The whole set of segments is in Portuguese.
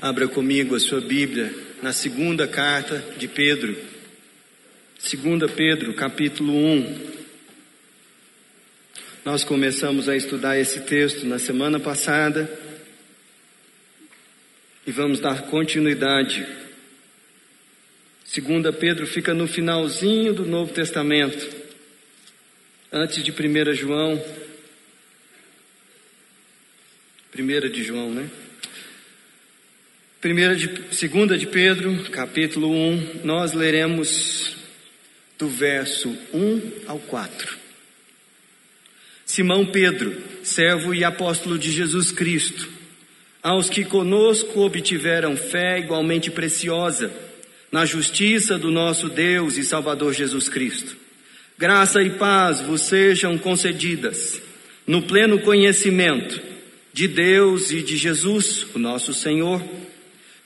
Abra comigo a sua Bíblia na segunda carta de Pedro. Segunda Pedro, capítulo 1. Nós começamos a estudar esse texto na semana passada e vamos dar continuidade. Segunda Pedro fica no finalzinho do Novo Testamento, antes de 1 João. Primeira de João, né? Primeira de, segunda de Pedro, capítulo 1, nós leremos do verso 1 ao 4. Simão Pedro, servo e apóstolo de Jesus Cristo, aos que conosco obtiveram fé igualmente preciosa, na justiça do nosso Deus e Salvador Jesus Cristo. Graça e paz vos sejam concedidas, no pleno conhecimento de Deus e de Jesus, o nosso Senhor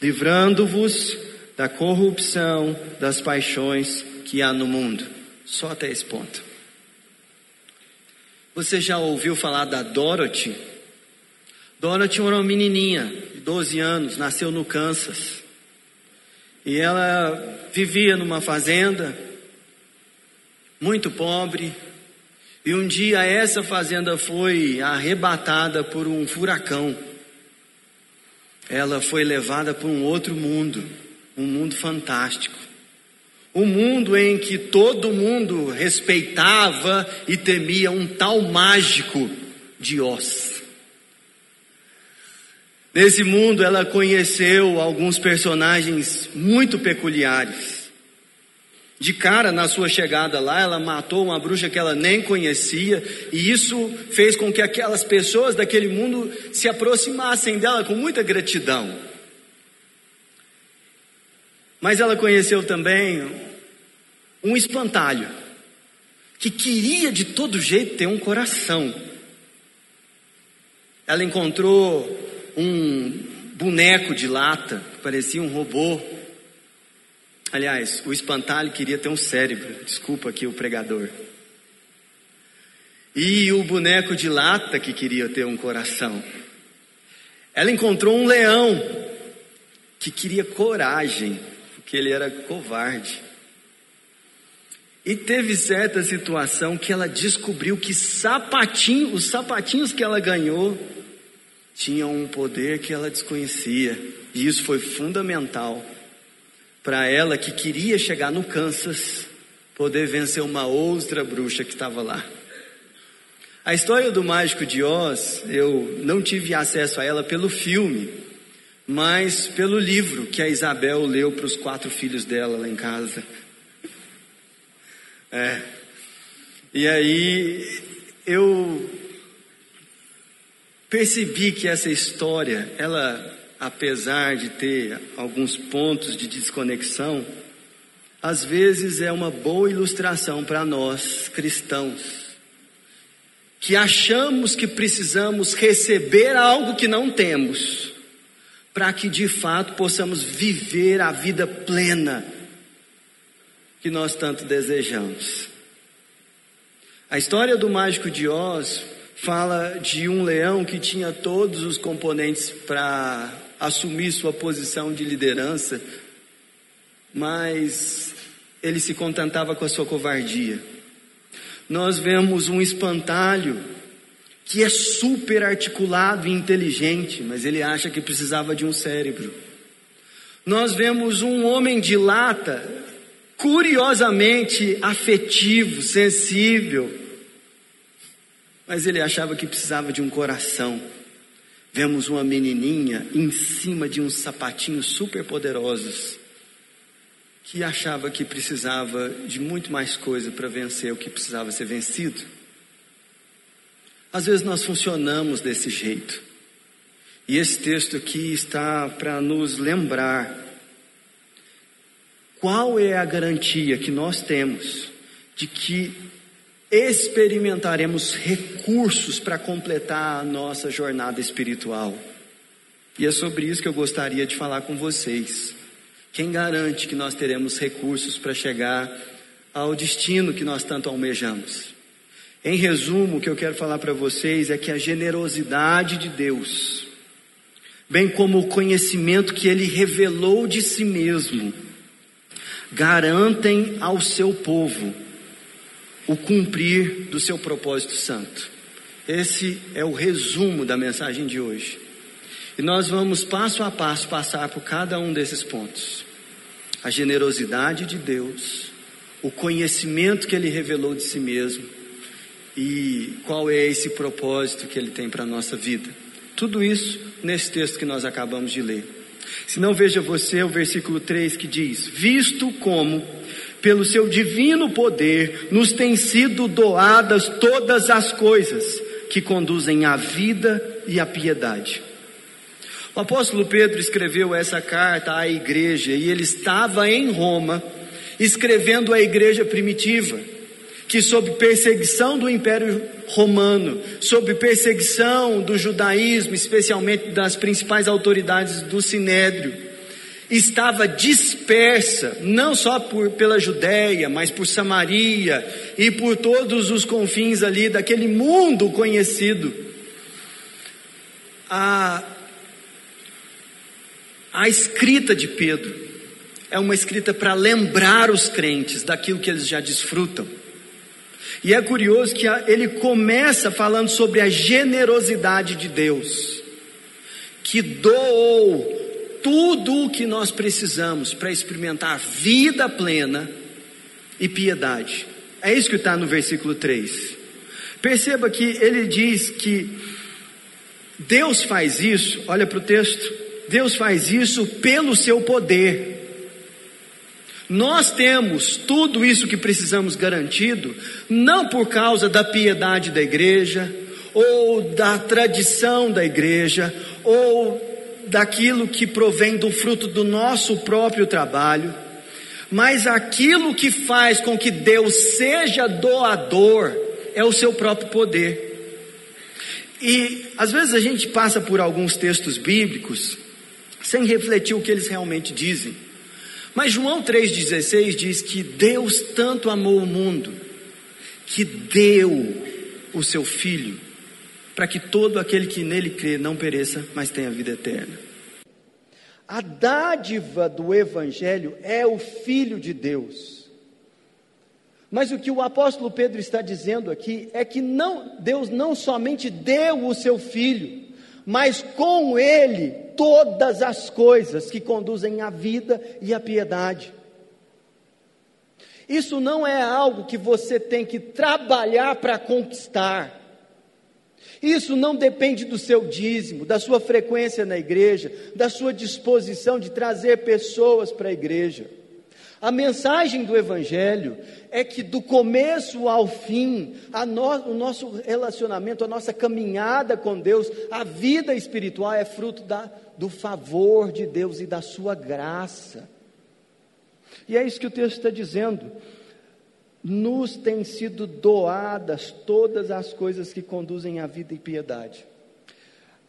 livrando-vos da corrupção das paixões que há no mundo. Só até esse ponto. Você já ouviu falar da Dorothy? Dorothy era uma menininha de 12 anos, nasceu no Kansas. E ela vivia numa fazenda, muito pobre. E um dia essa fazenda foi arrebatada por um furacão ela foi levada para um outro mundo, um mundo fantástico. Um mundo em que todo mundo respeitava e temia um tal mágico de Oz. Nesse mundo ela conheceu alguns personagens muito peculiares. De cara, na sua chegada lá, ela matou uma bruxa que ela nem conhecia, e isso fez com que aquelas pessoas daquele mundo se aproximassem dela com muita gratidão. Mas ela conheceu também um espantalho, que queria de todo jeito ter um coração. Ela encontrou um boneco de lata, que parecia um robô, Aliás, o espantalho queria ter um cérebro, desculpa aqui o pregador. E o boneco de lata que queria ter um coração. Ela encontrou um leão que queria coragem, porque ele era covarde. E teve certa situação que ela descobriu que sapatinho, os sapatinhos que ela ganhou tinham um poder que ela desconhecia. E isso foi fundamental para ela que queria chegar no Kansas, poder vencer uma outra bruxa que estava lá. A história do Mágico de Oz, eu não tive acesso a ela pelo filme, mas pelo livro que a Isabel leu para os quatro filhos dela lá em casa. É. E aí eu percebi que essa história, ela apesar de ter alguns pontos de desconexão, às vezes é uma boa ilustração para nós cristãos, que achamos que precisamos receber algo que não temos, para que de fato possamos viver a vida plena que nós tanto desejamos. A história do mágico de Oz fala de um leão que tinha todos os componentes para assumir sua posição de liderança, mas ele se contentava com a sua covardia. Nós vemos um espantalho que é super articulado e inteligente, mas ele acha que precisava de um cérebro. Nós vemos um homem de lata, curiosamente afetivo, sensível, mas ele achava que precisava de um coração. Vemos uma menininha em cima de uns sapatinhos super poderosos que achava que precisava de muito mais coisa para vencer o que precisava ser vencido. Às vezes nós funcionamos desse jeito. E esse texto aqui está para nos lembrar Qual é a garantia que nós temos de que experimentaremos recursos para completar a nossa jornada espiritual? E é sobre isso que eu gostaria de falar com vocês. Quem garante que nós teremos recursos para chegar ao destino que nós tanto almejamos? Em resumo, o que eu quero falar para vocês é que a generosidade de Deus, bem como o conhecimento que Ele revelou de si mesmo, garantem ao seu povo o cumprir do seu propósito santo. Esse é o resumo da mensagem de hoje. E nós vamos passo a passo passar por cada um desses pontos. A generosidade de Deus, o conhecimento que Ele revelou de si mesmo e qual é esse propósito que Ele tem para a nossa vida. Tudo isso nesse texto que nós acabamos de ler. Se não veja você o versículo 3 que diz: Visto como, pelo seu divino poder, nos têm sido doadas todas as coisas que conduzem à vida e à piedade. O apóstolo Pedro escreveu essa carta à igreja e ele estava em Roma, escrevendo à igreja primitiva que sob perseguição do Império Romano, sob perseguição do judaísmo, especialmente das principais autoridades do Sinédrio, estava dispersa, não só por, pela Judéia, mas por Samaria e por todos os confins ali daquele mundo conhecido. A, a escrita de Pedro é uma escrita para lembrar os crentes daquilo que eles já desfrutam e é curioso que ele começa falando sobre a generosidade de Deus, que doou tudo o que nós precisamos para experimentar vida plena e piedade. É isso que está no versículo 3. Perceba que ele diz que Deus faz isso, olha para o texto, Deus faz isso pelo seu poder. Nós temos tudo isso que precisamos garantido, não por causa da piedade da igreja, ou da tradição da igreja, ou daquilo que provém do fruto do nosso próprio trabalho, mas aquilo que faz com que Deus seja doador é o seu próprio poder. E às vezes a gente passa por alguns textos bíblicos sem refletir o que eles realmente dizem. Mas João 3,16 diz que Deus tanto amou o mundo, que deu o seu Filho, para que todo aquele que nele crê não pereça, mas tenha vida eterna. A dádiva do Evangelho é o Filho de Deus. Mas o que o apóstolo Pedro está dizendo aqui é que não, Deus não somente deu o seu Filho, mas com ele todas as coisas que conduzem à vida e à piedade. Isso não é algo que você tem que trabalhar para conquistar. Isso não depende do seu dízimo, da sua frequência na igreja, da sua disposição de trazer pessoas para a igreja. A mensagem do Evangelho é que do começo ao fim, no, o nosso relacionamento, a nossa caminhada com Deus, a vida espiritual é fruto da, do favor de Deus e da sua graça. E é isso que o texto está dizendo. Nos têm sido doadas todas as coisas que conduzem à vida e piedade.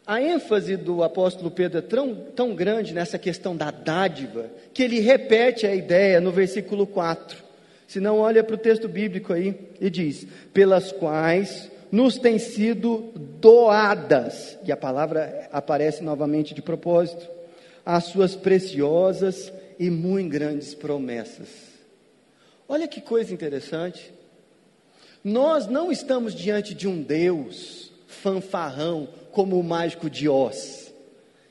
A ênfase do apóstolo Pedro é tão, tão grande nessa questão da dádiva, que ele repete a ideia no versículo 4. Se não, olha para o texto bíblico aí e diz: pelas quais nos têm sido doadas, e a palavra aparece novamente de propósito, as suas preciosas e muito grandes promessas. Olha que coisa interessante. Nós não estamos diante de um Deus fanfarrão, como o mágico de Oz,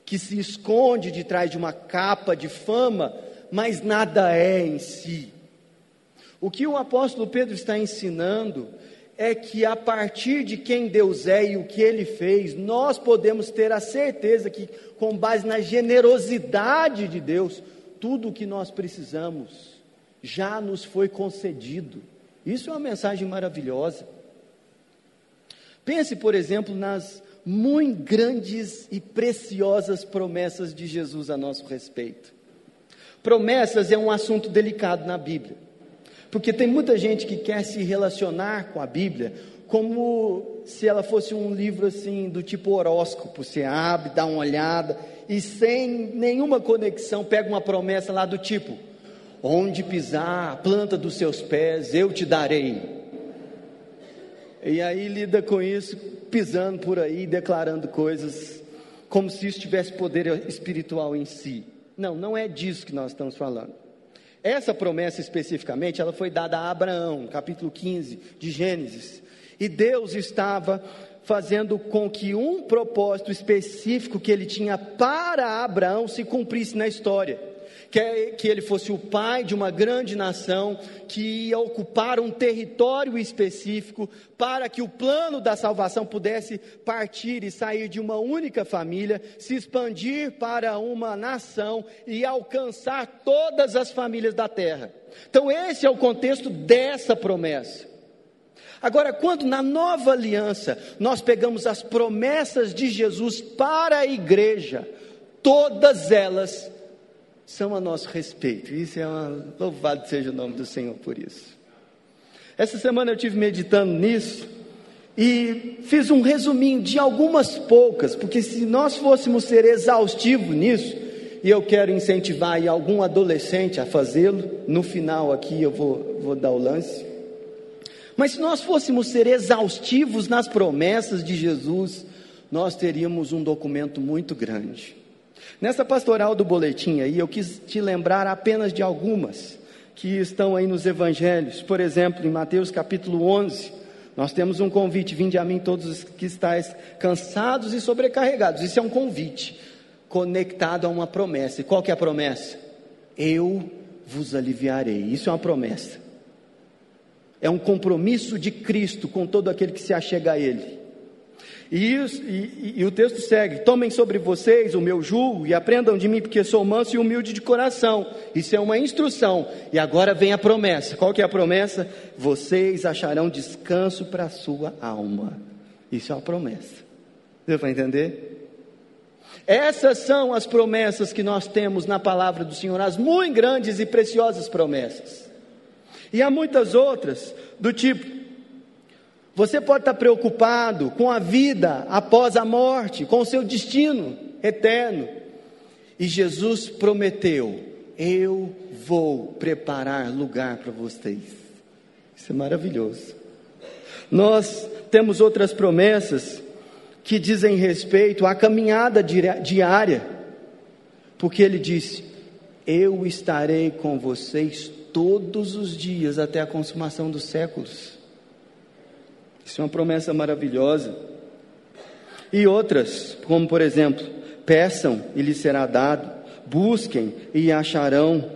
que se esconde de trás de uma capa de fama, mas nada é em si. O que o apóstolo Pedro está ensinando é que a partir de quem Deus é e o que ele fez, nós podemos ter a certeza que, com base na generosidade de Deus, tudo o que nós precisamos já nos foi concedido. Isso é uma mensagem maravilhosa. Pense, por exemplo, nas muito grandes e preciosas promessas de Jesus a nosso respeito. Promessas é um assunto delicado na Bíblia, porque tem muita gente que quer se relacionar com a Bíblia como se ela fosse um livro assim do tipo horóscopo. Você abre, dá uma olhada e sem nenhuma conexão pega uma promessa lá do tipo: onde pisar a planta dos seus pés, eu te darei. E aí lida com isso, pisando por aí, declarando coisas como se isso tivesse poder espiritual em si. Não, não é disso que nós estamos falando. Essa promessa especificamente, ela foi dada a Abraão, capítulo 15 de Gênesis. E Deus estava fazendo com que um propósito específico que ele tinha para Abraão se cumprisse na história. Que, ele fosse o pai de uma grande nação que ia ocupar um território específico para que o plano da salvação pudesse partir e sair de uma única família, se expandir para uma nação e alcançar todas as famílias da terra. Então, esse é o contexto dessa promessa. Agora, quando na nova aliança nós pegamos as promessas de Jesus para a igreja, todas elas são a nosso respeito. Isso é uma louvado seja o nome do Senhor por isso. Essa semana eu tive meditando nisso e fiz um resuminho de algumas poucas, porque se nós fôssemos ser exaustivos nisso, e eu quero incentivar algum adolescente a fazê-lo, no final aqui eu vou, vou dar o lance. Mas se nós fôssemos ser exaustivos nas promessas de Jesus, nós teríamos um documento muito grande. Nessa pastoral do boletim aí, eu quis te lembrar apenas de algumas que estão aí nos evangelhos. Por exemplo, em Mateus capítulo 11, nós temos um convite: Vinde a mim todos os que estáis cansados e sobrecarregados. Isso é um convite conectado a uma promessa. E qual que é a promessa? Eu vos aliviarei. Isso é uma promessa. É um compromisso de Cristo com todo aquele que se achega a Ele. E, isso, e, e, o texto segue: Tomem sobre vocês o meu jugo e aprendam de mim, porque sou manso e humilde de coração. Isso é uma instrução. E agora vem a promessa. Qual que é a promessa? Vocês acharão descanso para a sua alma. Isso é uma promessa. Deu para entender? Essas são as promessas que nós temos na palavra do Senhor, as muito grandes e preciosas promessas. E há muitas outras, do tipo: você pode estar preocupado com a vida após a morte, com o seu destino eterno. E Jesus prometeu: Eu vou preparar lugar para vocês. Isso é maravilhoso. Nós temos outras promessas que dizem respeito à caminhada diária, porque ele disse: Eu estarei com vocês todos os dias até a consumação dos séculos. Isso é uma promessa maravilhosa. E outras, como por exemplo, peçam e lhes será dado, busquem e acharão,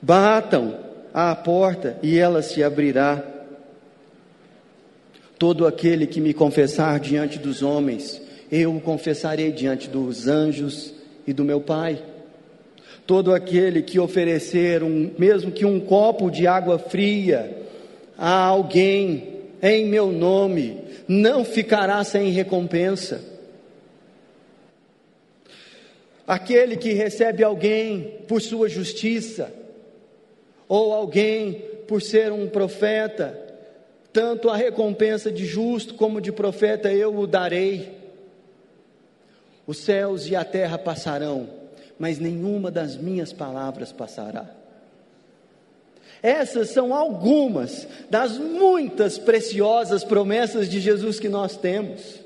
batam à porta e ela se abrirá. Todo aquele que me confessar diante dos homens, eu o confessarei diante dos anjos e do meu Pai. Todo aquele que oferecer um, mesmo que um copo de água fria a alguém em meu nome, não ficará sem recompensa. Aquele que recebe alguém por sua justiça, ou alguém por ser um profeta, tanto a recompensa de justo como de profeta eu o darei. Os céus e a terra passarão, mas nenhuma das minhas palavras passará. Essas são algumas das muitas preciosas promessas de Jesus que nós temos.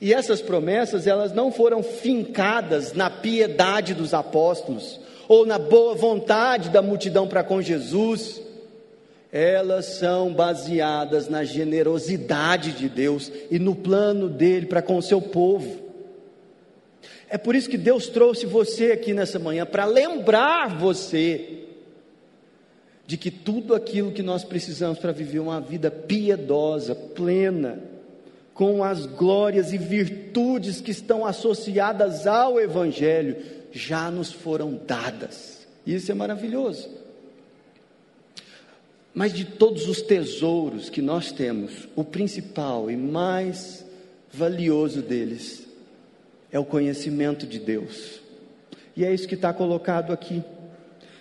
E essas promessas, elas não foram fincadas na piedade dos apóstolos ou na boa vontade da multidão para com Jesus. Elas são baseadas na generosidade de Deus e no plano dele para com o seu povo. É por isso que Deus trouxe você aqui nessa manhã para lembrar você de que tudo aquilo que nós precisamos para viver uma vida piedosa, plena, com as glórias e virtudes que estão associadas ao Evangelho, já nos foram dadas. Isso é maravilhoso. Mas de todos os tesouros que nós temos, o principal e mais valioso deles é o conhecimento de Deus. E é isso que está colocado aqui.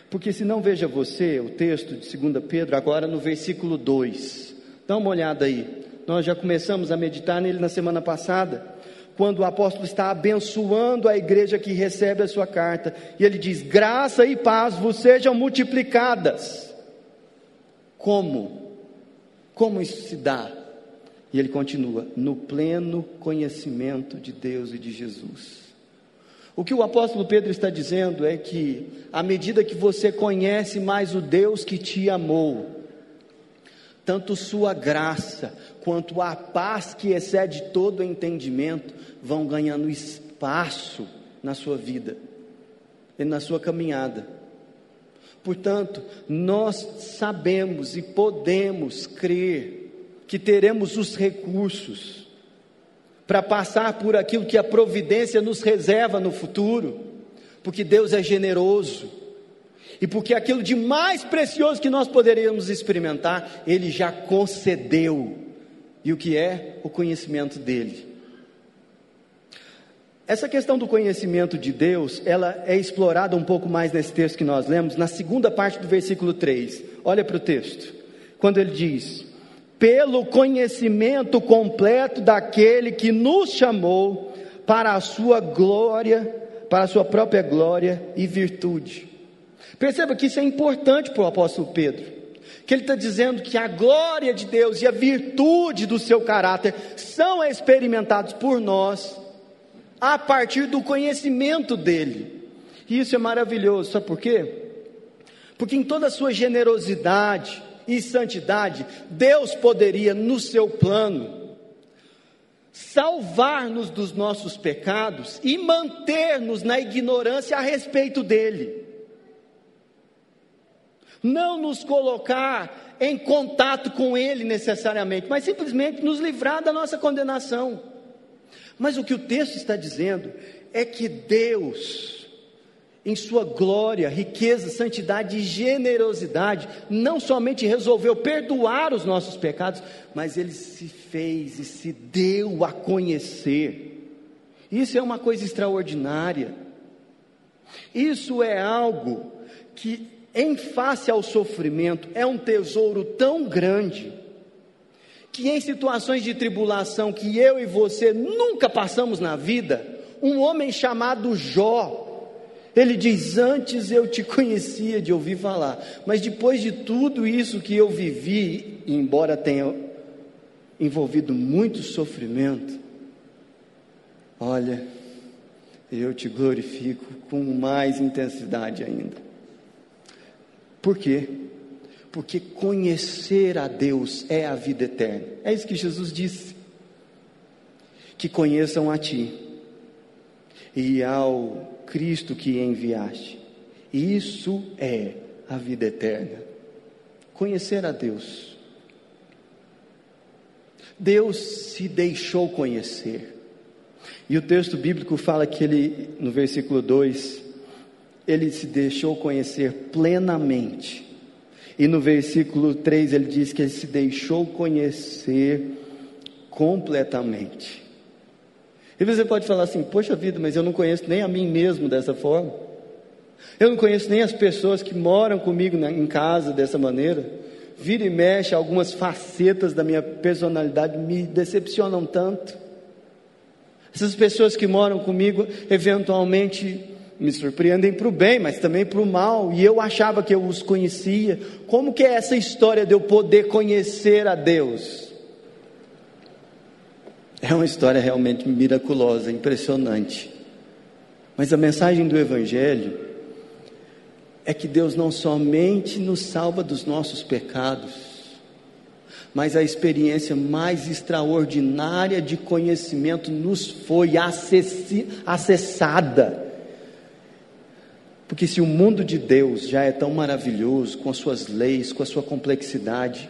Porque se não veja você o texto de 2 Pedro, agora no versículo 2. Dá uma olhada aí. Nós já começamos a meditar nele na semana passada, quando o apóstolo está abençoando a igreja que recebe a sua carta. E ele diz: Graça e paz vos sejam multiplicadas. Como? Como isso se dá? E ele continua: no pleno conhecimento de Deus e de Jesus. O que o apóstolo Pedro está dizendo é que, à medida que você conhece mais o Deus que te amou, tanto sua graça quanto a paz que excede todo entendimento vão ganhando espaço na sua vida e na sua caminhada. Portanto, nós sabemos e podemos crer que teremos os recursos para passar por aquilo que a providência nos reserva no futuro, porque Deus é generoso e porque aquilo de mais precioso que nós poderíamos experimentar, Ele já concedeu, e o que é o conhecimento dEle. Essa questão do conhecimento de Deus, ela é explorada um pouco mais nesse texto que nós lemos, na segunda parte do versículo 3. Olha para o texto, quando ele diz: pelo conhecimento completo daquele que nos chamou para a sua glória, para a sua própria glória e virtude. Perceba que isso é importante para o apóstolo Pedro, que ele está dizendo que a glória de Deus e a virtude do seu caráter são experimentados por nós a partir do conhecimento dele. E isso é maravilhoso, sabe por quê? Porque em toda a sua generosidade, e santidade, Deus poderia, no seu plano, salvar-nos dos nossos pecados e manter-nos na ignorância a respeito dele. Não nos colocar em contato com ele necessariamente, mas simplesmente nos livrar da nossa condenação. Mas o que o texto está dizendo é que Deus, em sua glória, riqueza, santidade e generosidade, não somente resolveu perdoar os nossos pecados, mas ele se fez e se deu a conhecer. Isso é uma coisa extraordinária. Isso é algo que, em face ao sofrimento, é um tesouro tão grande que em situações de tribulação que eu e você nunca passamos na vida, um homem chamado Jó, ele diz: Antes eu te conhecia de ouvir falar, mas depois de tudo isso que eu vivi, embora tenha envolvido muito sofrimento, olha, eu te glorifico com mais intensidade ainda. Por quê? Porque conhecer a Deus é a vida eterna. É isso que Jesus disse. Que conheçam a Ti e ao Cristo que enviaste. Isso é a vida eterna. Conhecer a Deus. Deus se deixou conhecer. E o texto bíblico fala que ele, no versículo 2, ele se deixou conhecer plenamente. E no versículo 3 ele diz que ele se deixou conhecer completamente. E você pode falar assim: Poxa vida, mas eu não conheço nem a mim mesmo dessa forma. Eu não conheço nem as pessoas que moram comigo na, em casa dessa maneira. Vira e mexe, algumas facetas da minha personalidade me decepcionam tanto. Essas pessoas que moram comigo, eventualmente me surpreendem para o bem, mas também para o mal, e eu achava que eu os conhecia. Como que é essa história de eu poder conhecer a Deus? É uma história realmente miraculosa, impressionante. Mas a mensagem do Evangelho é que Deus não somente nos salva dos nossos pecados, mas a experiência mais extraordinária de conhecimento nos foi acessada. Porque se o mundo de Deus já é tão maravilhoso, com as suas leis, com a sua complexidade,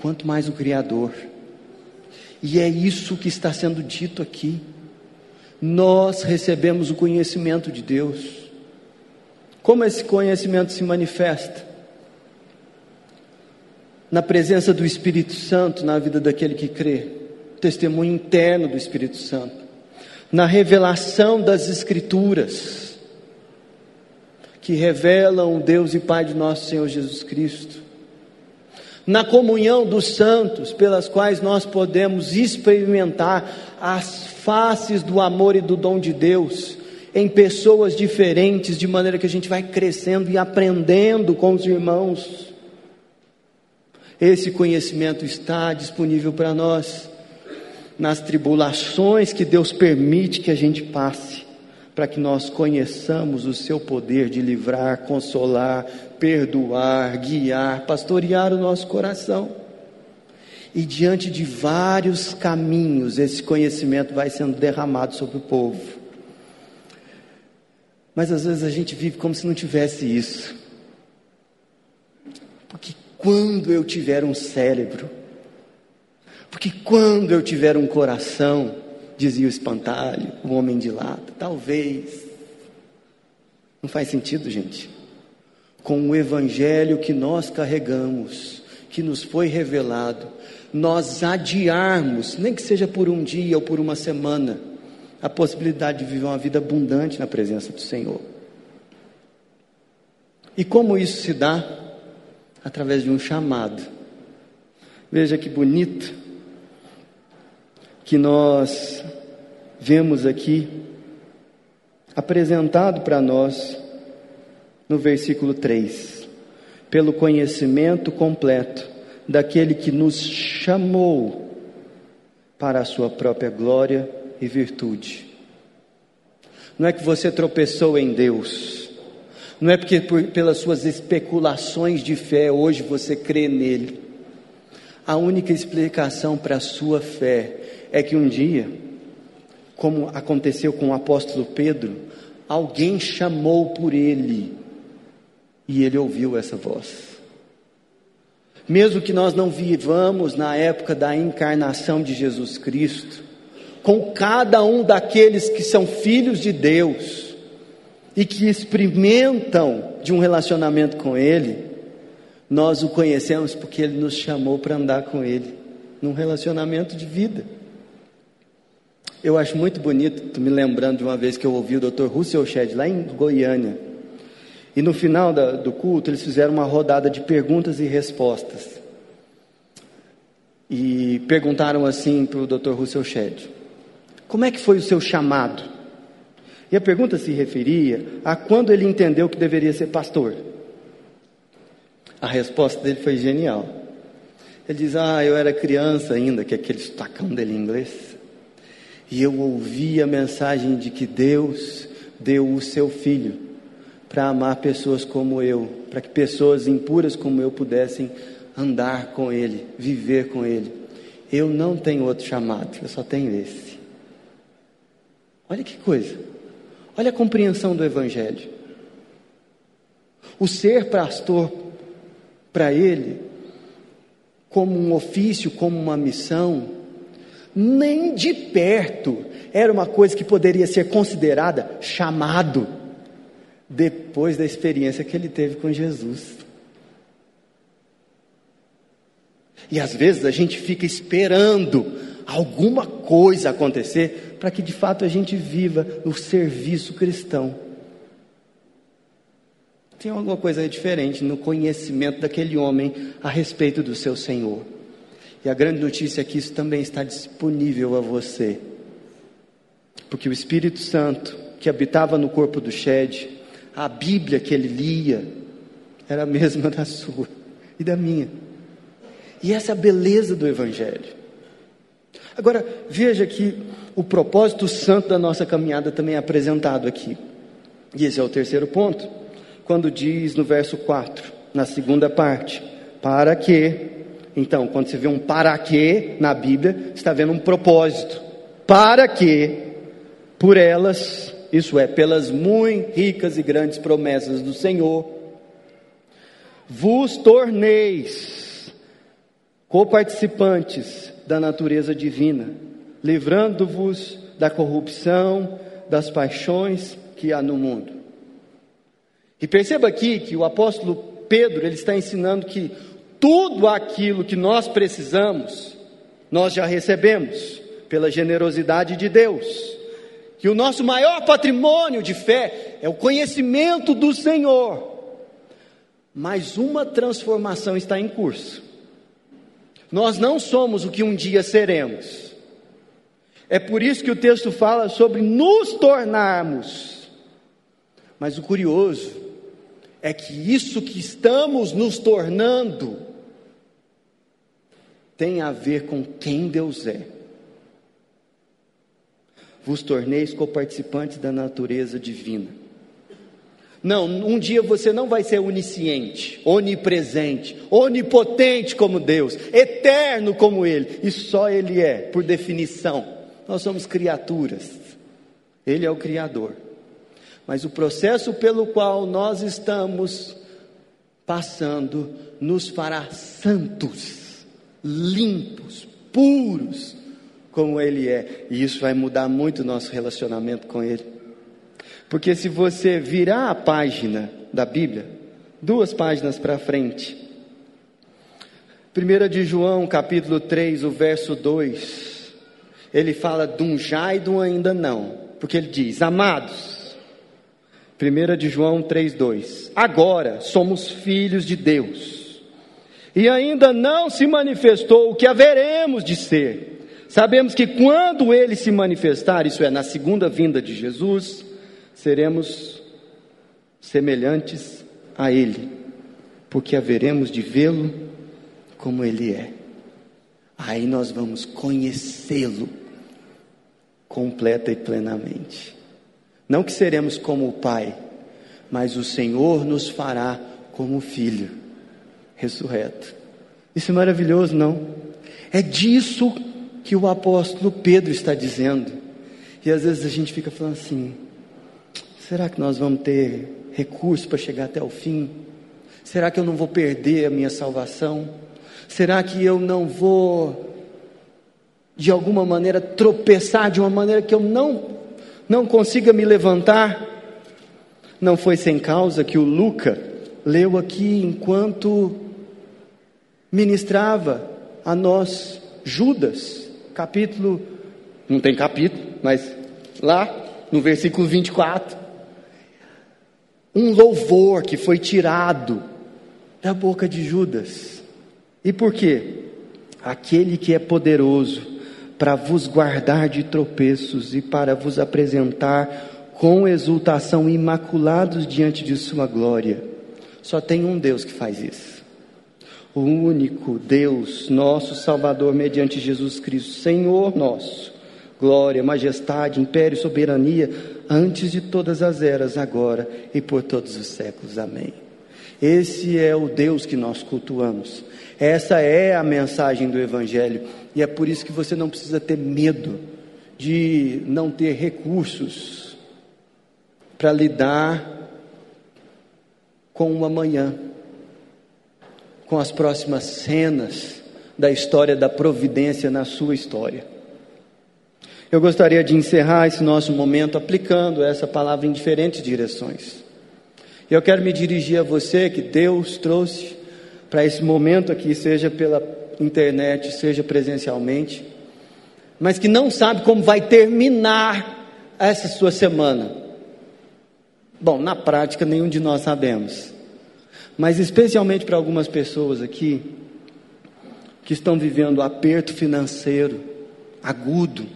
quanto mais o Criador. E é isso que está sendo dito aqui. Nós recebemos o conhecimento de Deus. Como esse conhecimento se manifesta? Na presença do Espírito Santo na vida daquele que crê, testemunho interno do Espírito Santo, na revelação das Escrituras, que revelam o Deus e Pai de nosso Senhor Jesus Cristo, na comunhão dos santos, pelas quais nós podemos experimentar as faces do amor e do dom de Deus em pessoas diferentes, de maneira que a gente vai crescendo e aprendendo com os irmãos. Esse conhecimento está disponível para nós nas tribulações que Deus permite que a gente passe, para que nós conheçamos o seu poder de livrar, consolar, perdoar, guiar, pastorear o nosso coração. E diante de vários caminhos, esse conhecimento vai sendo derramado sobre o povo. Mas às vezes a gente vive como se não tivesse isso. Porque quando eu tiver um cérebro, porque quando eu tiver um coração, dizia o espantalho, o homem de lata, talvez. Não faz sentido, gente. Com o evangelho que nós carregamos, que nos foi revelado, nós adiarmos, nem que seja por um dia ou por uma semana, a possibilidade de viver uma vida abundante na presença do Senhor. E como isso se dá? Através de um chamado. Veja que bonito que nós vemos aqui apresentado para nós no versículo 3. Pelo conhecimento completo daquele que nos chamou para a sua própria glória e virtude. Não é que você tropeçou em Deus, não é porque por, pelas suas especulações de fé hoje você crê nele. A única explicação para a sua fé é que um dia, como aconteceu com o apóstolo Pedro, alguém chamou por ele e ele ouviu essa voz. Mesmo que nós não vivamos na época da encarnação de Jesus Cristo, com cada um daqueles que são filhos de Deus e que experimentam de um relacionamento com Ele, nós o conhecemos porque Ele nos chamou para andar com Ele, num relacionamento de vida. Eu acho muito bonito, me lembrando de uma vez que eu ouvi o Dr. Russell Shedd lá em Goiânia. E no final da, do culto, eles fizeram uma rodada de perguntas e respostas. E perguntaram assim para o Dr. Russell Shedd: Como é que foi o seu chamado? E a pergunta se referia a quando ele entendeu que deveria ser pastor. A resposta dele foi genial. Ele diz: Ah, eu era criança ainda, que é aquele estacão dele em inglês e eu ouvi a mensagem de que Deus deu o seu filho para amar pessoas como eu, para que pessoas impuras como eu pudessem andar com Ele, viver com Ele. Eu não tenho outro chamado, eu só tenho esse. Olha que coisa, olha a compreensão do Evangelho. O ser pastor, para ele, como um ofício, como uma missão, nem de perto era uma coisa que poderia ser considerada chamado depois da experiência que ele teve com Jesus. E às vezes a gente fica esperando alguma coisa acontecer para que de fato a gente viva no serviço cristão. Tem alguma coisa diferente no conhecimento daquele homem a respeito do seu Senhor. E a grande notícia é que isso também está disponível a você. Porque o Espírito Santo, que habitava no corpo do Shed, a Bíblia que ele lia, era a mesma da sua e da minha. E essa é a beleza do Evangelho. Agora, veja que o propósito santo da nossa caminhada também é apresentado aqui. E esse é o terceiro ponto, quando diz no verso 4, na segunda parte: Para que então, quando você vê um para quê na Bíblia, está vendo um propósito. Para que, por elas, isso é, pelas muito ricas e grandes promessas do Senhor, vos torneis coparticipantes da natureza divina, livrando-vos da corrupção, das paixões que há no mundo. E perceba aqui que o apóstolo Pedro, ele está ensinando que tudo aquilo que nós precisamos, nós já recebemos pela generosidade de Deus. Que o nosso maior patrimônio de fé é o conhecimento do Senhor. Mas uma transformação está em curso. Nós não somos o que um dia seremos. É por isso que o texto fala sobre nos tornarmos. Mas o curioso é que isso que estamos nos tornando tem a ver com quem Deus é. Vos torneis coparticipantes da natureza divina. Não, um dia você não vai ser onisciente, onipresente, onipotente como Deus, eterno como Ele, e só Ele é, por definição. Nós somos criaturas, Ele é o Criador. Mas o processo pelo qual nós estamos passando nos fará santos, limpos, puros, como Ele é, e isso vai mudar muito o nosso relacionamento com Ele. Porque se você virar a página da Bíblia, duas páginas para frente, 1 de João, capítulo 3, o verso 2, ele fala de um já e de um ainda não, porque ele diz: Amados, 1 de João 3, 2, agora somos filhos de Deus, e ainda não se manifestou o que haveremos de ser. Sabemos que quando ele se manifestar, isso é, na segunda vinda de Jesus, seremos semelhantes a Ele, porque haveremos de vê-lo como Ele é. Aí nós vamos conhecê-lo completa e plenamente. Não que seremos como o Pai, mas o Senhor nos fará como Filho, ressurreto. Isso é maravilhoso, não? É disso que o apóstolo Pedro está dizendo. E às vezes a gente fica falando assim: Será que nós vamos ter recurso para chegar até o fim? Será que eu não vou perder a minha salvação? Será que eu não vou, de alguma maneira, tropeçar de uma maneira que eu não, não consiga me levantar? Não foi sem causa que o Luca leu aqui enquanto ministrava a nós Judas, capítulo, não tem capítulo, mas lá no versículo 24 um louvor que foi tirado da boca de Judas. E por quê? Aquele que é poderoso para vos guardar de tropeços e para vos apresentar com exultação imaculados diante de sua glória. Só tem um Deus que faz isso. O único Deus, nosso Salvador, mediante Jesus Cristo, Senhor nosso. Glória, majestade, império, soberania, antes de todas as eras, agora e por todos os séculos. Amém. Esse é o Deus que nós cultuamos. Essa é a mensagem do Evangelho. E é por isso que você não precisa ter medo de não ter recursos para lidar com o amanhã, com as próximas cenas da história da providência na sua história. Eu gostaria de encerrar esse nosso momento aplicando essa palavra em diferentes direções. Eu quero me dirigir a você que Deus trouxe para esse momento aqui, seja pela internet, seja presencialmente, mas que não sabe como vai terminar essa sua semana. Bom, na prática, nenhum de nós sabemos, mas especialmente para algumas pessoas aqui que estão vivendo aperto financeiro agudo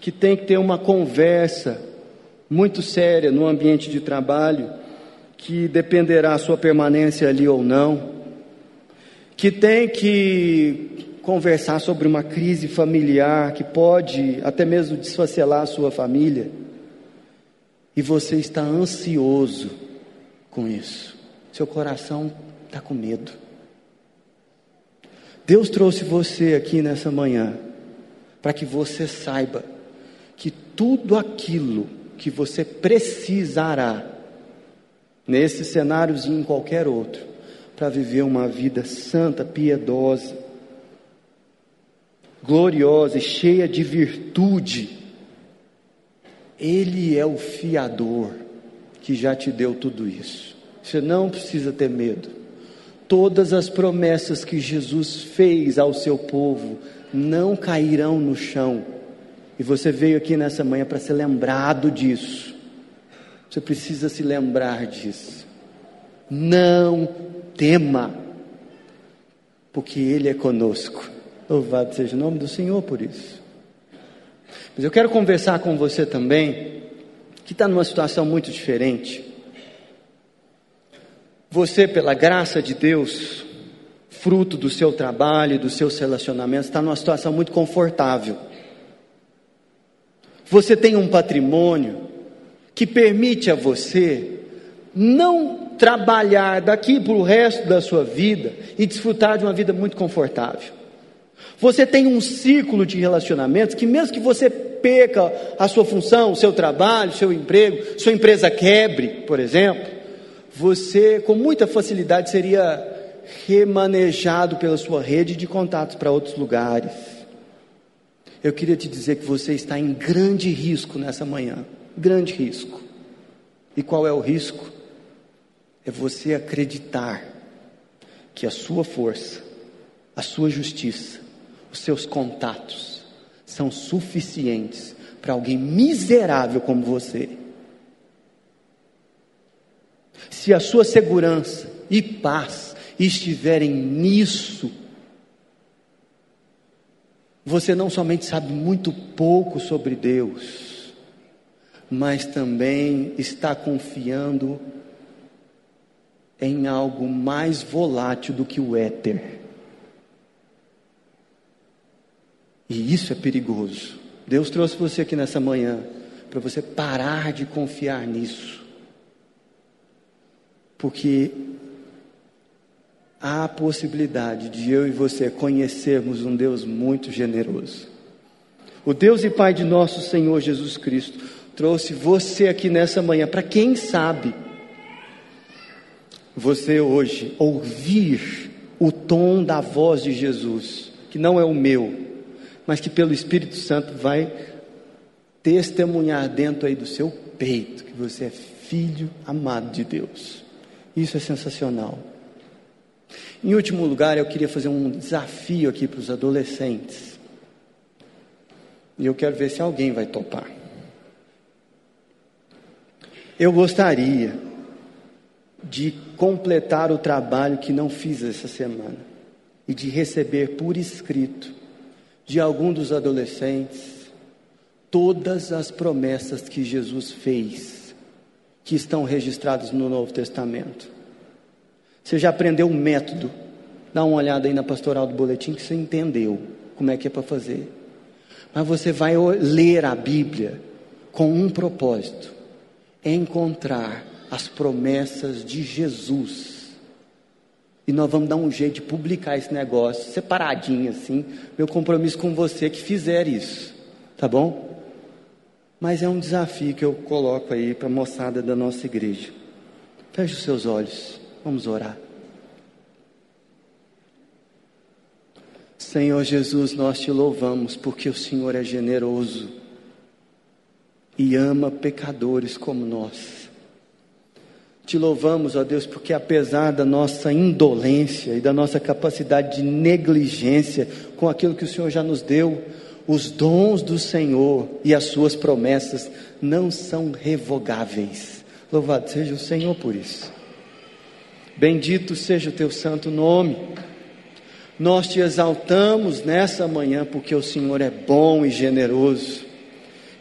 que tem que ter uma conversa muito séria no ambiente de trabalho, que dependerá a sua permanência ali ou não, que tem que conversar sobre uma crise familiar que pode até mesmo desfacelar a sua família, e você está ansioso com isso, seu coração está com medo. Deus trouxe você aqui nessa manhã para que você saiba que tudo aquilo que você precisará, nesse cenário e em qualquer outro, para viver uma vida santa, piedosa, gloriosa e cheia de virtude, Ele é o fiador que já te deu tudo isso. Você não precisa ter medo. Todas as promessas que Jesus fez ao seu povo não cairão no chão. E você veio aqui nessa manhã para ser lembrado disso. Você precisa se lembrar disso. Não tema, porque Ele é conosco. Louvado seja o nome do Senhor por isso. Mas eu quero conversar com você também, que está numa situação muito diferente. Você, pela graça de Deus, fruto do seu trabalho, dos seus relacionamentos, está numa situação muito confortável. Você tem um patrimônio que permite a você não trabalhar daqui para o resto da sua vida e desfrutar de uma vida muito confortável. Você tem um ciclo de relacionamentos que, mesmo que você perca a sua função, o seu trabalho, o seu emprego, sua empresa quebre, por exemplo, você com muita facilidade seria remanejado pela sua rede de contatos para outros lugares. Eu queria te dizer que você está em grande risco nessa manhã grande risco. E qual é o risco? É você acreditar que a sua força, a sua justiça, os seus contatos são suficientes para alguém miserável como você. Se a sua segurança e paz estiverem nisso, você não somente sabe muito pouco sobre Deus, mas também está confiando em algo mais volátil do que o éter. E isso é perigoso. Deus trouxe você aqui nessa manhã para você parar de confiar nisso. Porque há a possibilidade de eu e você conhecermos um Deus muito generoso. O Deus e Pai de nosso Senhor Jesus Cristo trouxe você aqui nessa manhã, para quem sabe, você hoje ouvir o tom da voz de Jesus, que não é o meu, mas que pelo Espírito Santo vai testemunhar dentro aí do seu peito que você é filho amado de Deus. Isso é sensacional. Em último lugar, eu queria fazer um desafio aqui para os adolescentes. E eu quero ver se alguém vai topar. Eu gostaria de completar o trabalho que não fiz essa semana e de receber por escrito de algum dos adolescentes todas as promessas que Jesus fez, que estão registradas no Novo Testamento. Você já aprendeu o método? Dá uma olhada aí na pastoral do boletim que você entendeu como é que é para fazer. Mas você vai ler a Bíblia com um propósito encontrar as promessas de Jesus. E nós vamos dar um jeito de publicar esse negócio separadinho assim. Meu compromisso com você que fizer isso, tá bom? Mas é um desafio que eu coloco aí para a moçada da nossa igreja. Feche os seus olhos, vamos orar. Senhor Jesus, nós te louvamos porque o Senhor é generoso e ama pecadores como nós. Te louvamos, ó Deus, porque apesar da nossa indolência e da nossa capacidade de negligência com aquilo que o Senhor já nos deu, os dons do Senhor e as suas promessas não são revogáveis. Louvado seja o Senhor por isso. Bendito seja o teu santo nome. Nós te exaltamos nessa manhã porque o Senhor é bom e generoso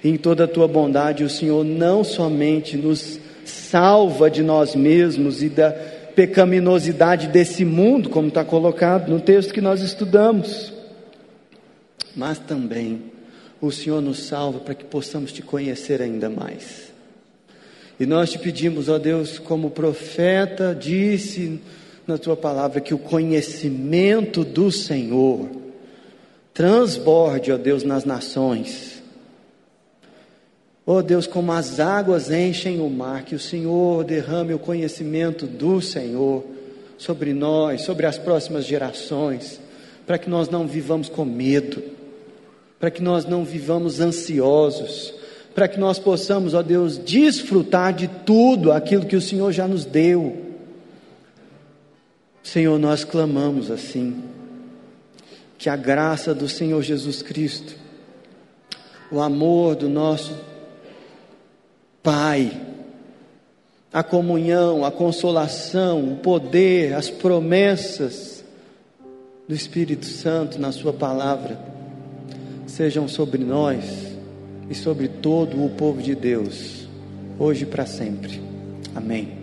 em toda a tua bondade, o Senhor não somente nos salva de nós mesmos e da pecaminosidade desse mundo, como está colocado no texto que nós estudamos, mas também o Senhor nos salva para que possamos te conhecer ainda mais. E nós te pedimos, ó Deus, como o profeta disse na tua palavra, que o conhecimento do Senhor transborde, ó Deus, nas nações Oh Deus, como as águas enchem o mar, que o Senhor derrame o conhecimento do Senhor sobre nós, sobre as próximas gerações, para que nós não vivamos com medo, para que nós não vivamos ansiosos, para que nós possamos, ó Deus, desfrutar de tudo aquilo que o Senhor já nos deu. Senhor, nós clamamos assim, que a graça do Senhor Jesus Cristo, o amor do nosso Pai a comunhão, a consolação, o poder, as promessas do Espírito Santo na Sua palavra sejam sobre nós e sobre todo o povo de Deus, hoje e para sempre. Amém.